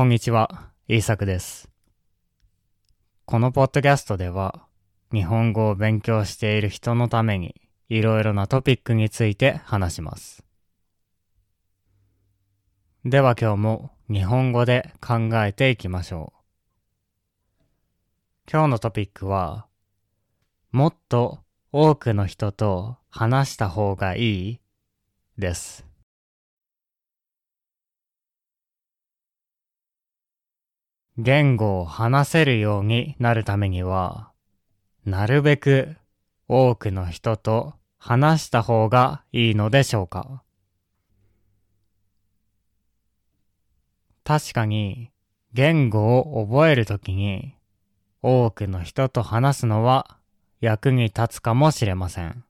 こんにちは、イーサクです。このポッドキャストでは、日本語を勉強している人のために、いろいろなトピックについて話します。では今日も日本語で考えていきましょう。今日のトピックは、もっと多くの人と話した方がいい？です。言語を話せるようになるためには、なるべく多くの人と話した方がいいのでしょうか確かに言語を覚えるときに多くの人と話すのは役に立つかもしれません。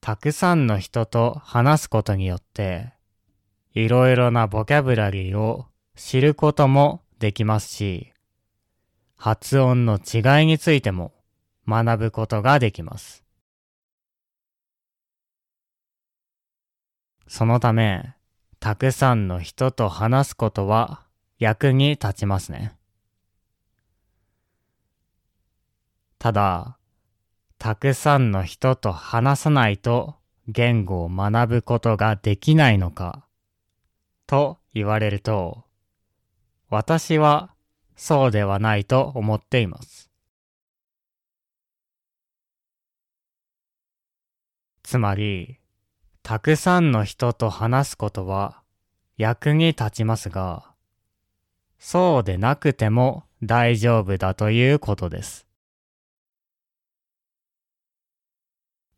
たくさんの人と話すことによっていろいろなボキャブラリーを知ることもできますし、発音の違いについても学ぶことができます。そのため、たくさんの人と話すことは役に立ちますね。ただ、たくさんの人と話さないと言語を学ぶことができないのかと言われると、私はそうではないと思っています。つまり、たくさんの人と話すことは役に立ちますが、そうでなくても大丈夫だということです。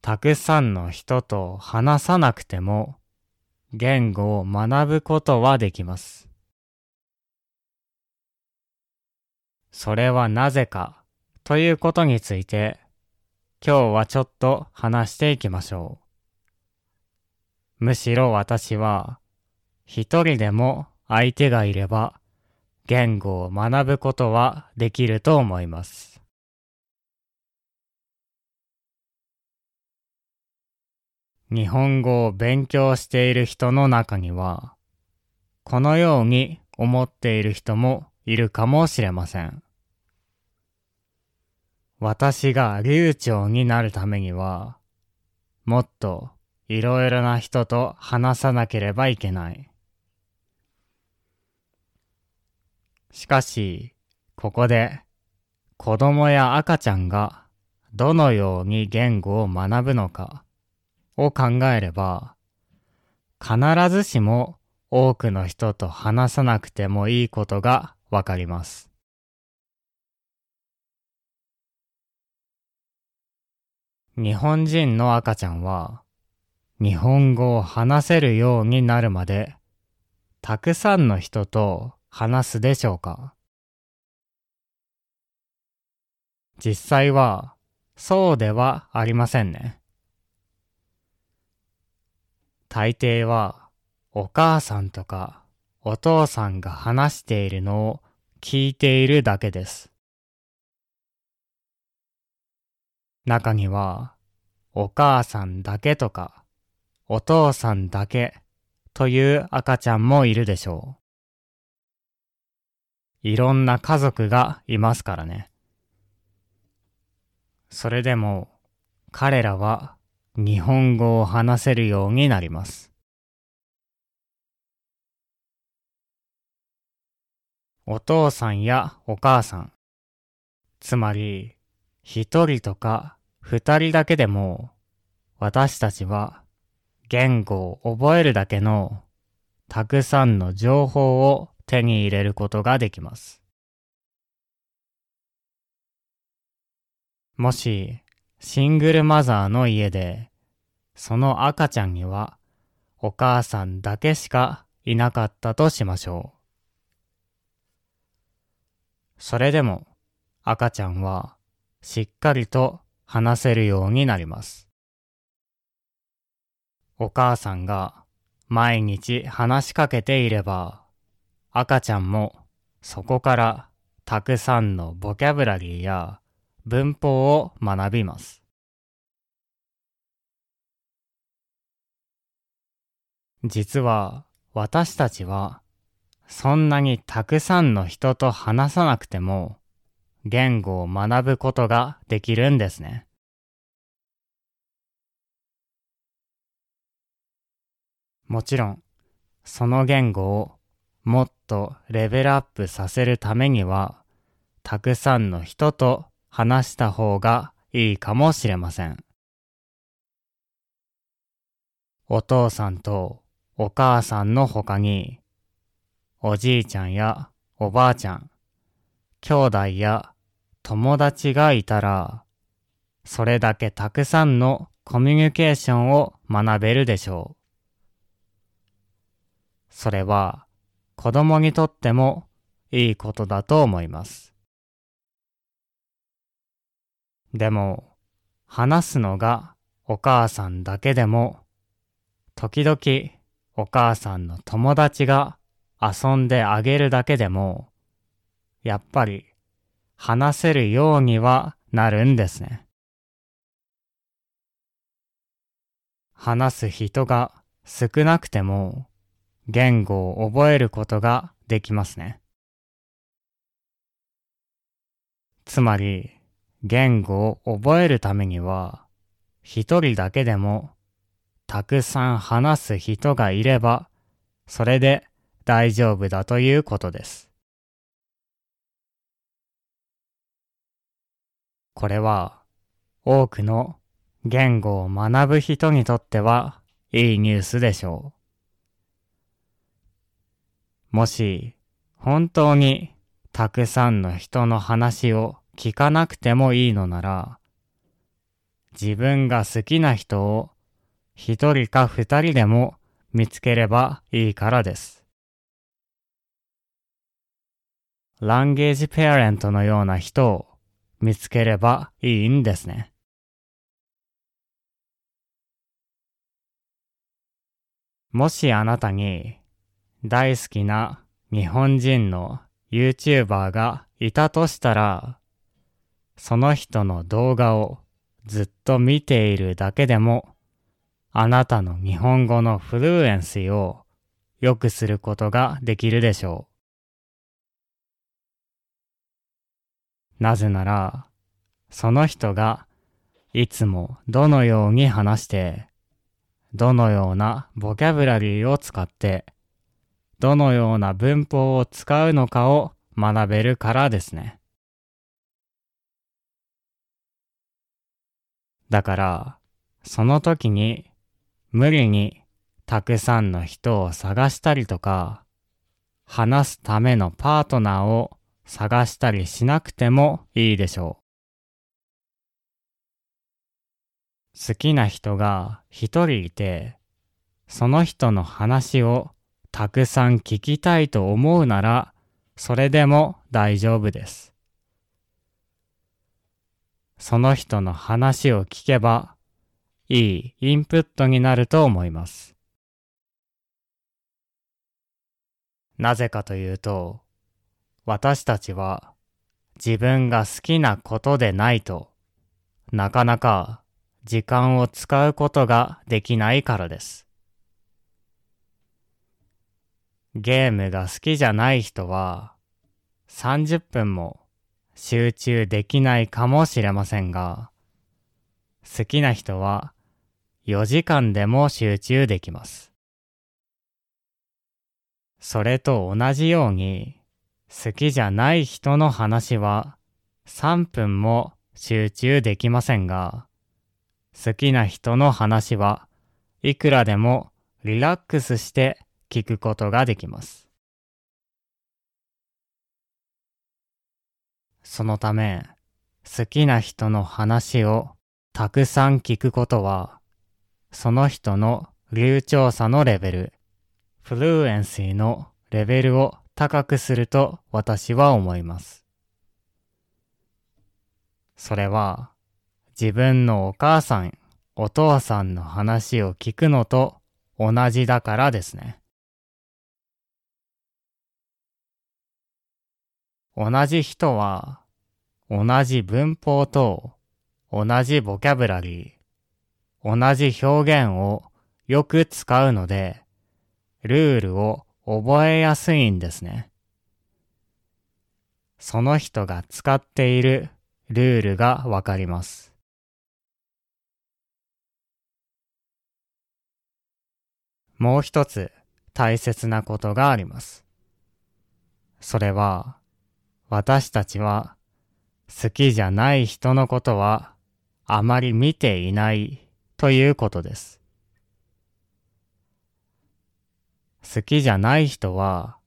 たくさんの人と話さなくても言語を学ぶことはできます。それはなぜかということについて今日はちょっと話していきましょう。むしろ私は一人でも相手がいれば言語を学ぶことはできると思います。日本語を勉強している人の中には、このように思っている人もいるかもしれません。私が流暢になるためには、もっといろいろな人と話さなければいけない。しかし、ここで子供や赤ちゃんがどのように言語を学ぶのか、を考えれば、必ずしも多くの人と話さなくてもいいことがわかります。日本人の赤ちゃんは、日本語を話せるようになるまで、たくさんの人と話すでしょうか？実際は、そうではありませんね。大抵はお母さんとかお父さんが話しているのを聞いているだけです。中にはお母さんだけとかお父さんだけという赤ちゃんもいるでしょう。いろんな家族がいますからね。それでも彼らは日本語を話せるようになります。お父さんやお母さん、つまり一人とか二人だけでも私たちは言語を覚えるだけのたくさんの情報を手に入れることができます。もしシングルマザーの家で、その赤ちゃんにはお母さんだけしかいなかったとしましょう。それでも赤ちゃんはしっかりと話せるようになります。お母さんが毎日話しかけていれば、赤ちゃんもそこからたくさんのボキャブラリーや文法を学びます。実は私たちはそんなにたくさんの人と話さなくても言語を学ぶことができるんですね。もちろん、その言語をもっとレベルアップさせるためには、たくさんの人と話した方がいいかもしれません。お父さんとお母さんの他に、おじいちゃんやおばあちゃん、兄弟や友達がいたら、それだけたくさんのコミュニケーションを学べるでしょう。それは子供にとってもいいことだと思います。でも、話すのがお母さんだけでも、時々お母さんの友達が遊んであげるだけでも、やっぱり話せるようにはなるんですね。話す人が少なくても、言語を覚えることができますね。つまり、言語を覚えるためには、一人だけでも、たくさん話す人がいれば、それで大丈夫だということです。これは、多くの言語を学ぶ人にとってはいいニュースでしょう。もし、本当にたくさんの人の話を聞かなくてもいいのなら、自分が好きな人を一人か二人でも見つければいいからです。ランゲージペアレントのような人を見つければいいんですね。もしあなたに大好きな日本人の YouTuber がいたとしたら、その人の動画をずっと見ているだけでも、あなたの日本語のフルエンシーを良くすることができるでしょう。なぜなら、その人がいつもどのように話して、どのようなボキャブラリーを使ってどのような文法を使うのかを学べるからですね。だから、その時に無理にたくさんの人を探したりとか、話すためのパートナーを探したりしなくてもいいでしょう。好きな人が一人いて、その人の話をたくさん聞きたいと思うなら、それでも大丈夫です。その人の話を聞けば、いいインプットになると思います。なぜかというと、私たちは自分が好きなことでないとなかなか時間を使うことができないからです。ゲームが好きじゃない人は30分も集中できないかもしれませんが、好きな人は4時間でも集中できます。それと同じように、好きじゃない人の話は3分も集中できませんが、好きな人の話はいくらでもリラックスして聞くことができます。そのため、好きな人の話をたくさん聞くことは、その人の流暢さのレベル、フルエンシーのレベルを高くすると私は思います。それは自分のお母さん、お父さんの話を聞くのと同じだからですね。同じ人は、同じ文法と同じボキャブラリー、同じ表現をよく使うので、ルールを覚えやすいんですね。その人が使っているルールがわかります。もう一つ大切なことがあります。それは、私たちは好きじゃない人のことはあまり見ていないということです。好きじゃない人は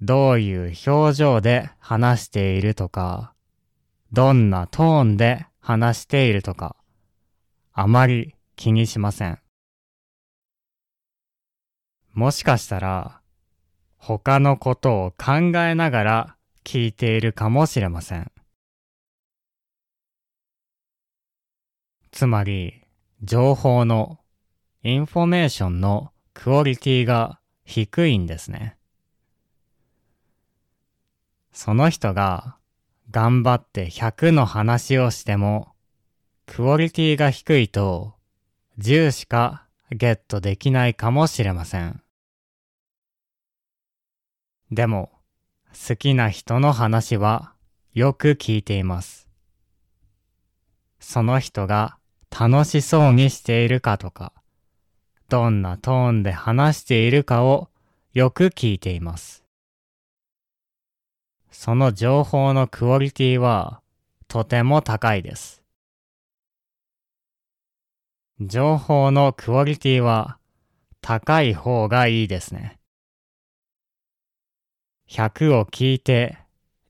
どういう表情で話しているとか、どんなトーンで話しているとか、あまり気にしません。もしかしたら、他のことを考えながら聞いているかもしれません。つまり、情報の、インフォメーションのクオリティが低いんですね。その人が頑張って100の話をしても、クオリティが低いと10しかゲットできないかもしれません。でも、好きな人の話はよく聞いています。その人が楽しそうにしているかとか、どんなトーンで話しているかをよく聞いています。その情報のクオリティはとても高いです。情報のクオリティは高い方がいいですね。100を聞いて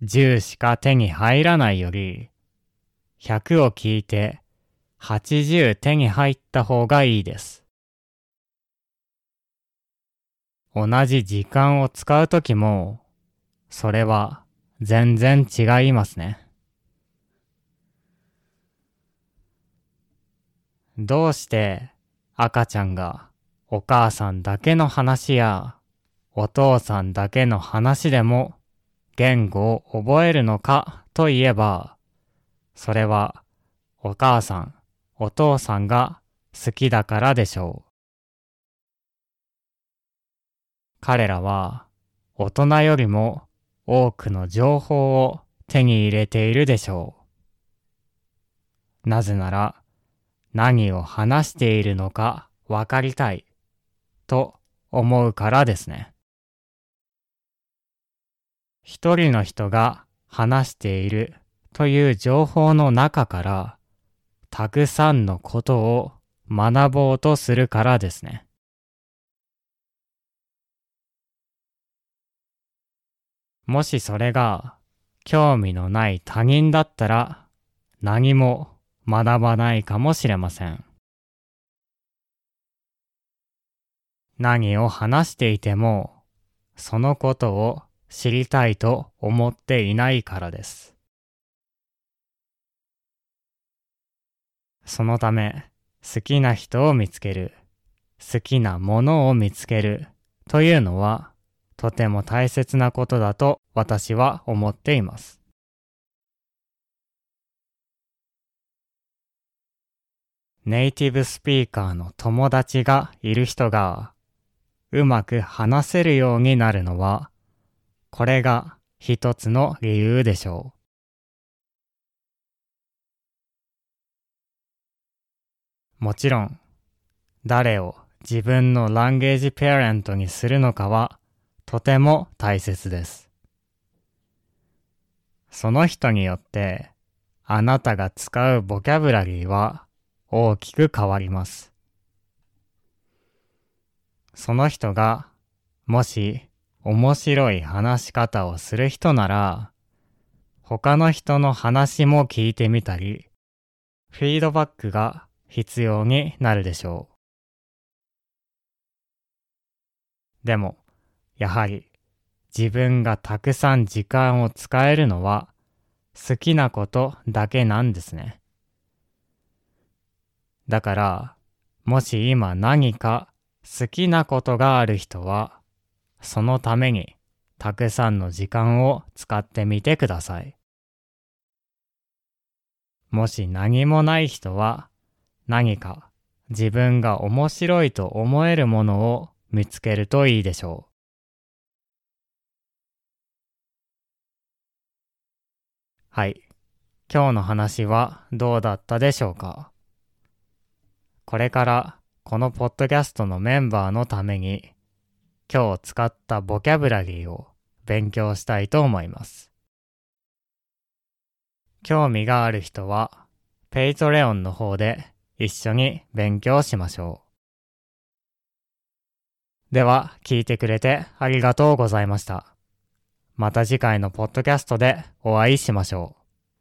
10しか手に入らないより、100を聞いて80手に入った方がいいです。同じ時間を使うときも、それは全然違いますね。どうして赤ちゃんがお母さんだけの話やお父さんだけの話でも言語を覚えるのかといえば、それはお母さんお父さんが好きだからでしょう。彼らは大人よりも多くの情報を手に入れているでしょう。なぜなら何を話しているのかわかりたいと思うからですね。一人の人が話しているという情報の中からたくさんのことを学ぼうとするからですね。もしそれが興味のない他人だったら何も学ばないかもしれません。何を話していてもそのことを知りたいと思っていないからです。そのため、好きな人を見つける、好きなものを見つけるというのは、とても大切なことだと私は思っています。ネイティブスピーカーの友達がいる人がうまく話せるようになるのは、これが一つの理由でしょう。もちろん、誰を自分のランゲージペアレントにするのかはとても大切です。その人によってあなたが使うボキャブラリーは大きく変わります。その人がもし面白い話し方をする人なら他の人の話も聞いてみたりフィードバックが必要になるでしょう。でも、やはり自分がたくさん時間を使えるのは好きなことだけなんですね。だから、もし今何か好きなことがある人は、そのためにたくさんの時間を使ってみてください。もし何もない人は、何か自分が面白いと思えるものを見つけるといいでしょう。はい。今日の話はどうだったでしょうか？これからこのポッドキャストのメンバーのために今日使ったボキャブラリーを勉強したいと思います。興味がある人は Patreon の方で一緒に勉強しましょう。では聞いてくれてありがとうございました。また次回のポッドキャストでお会いしましょう。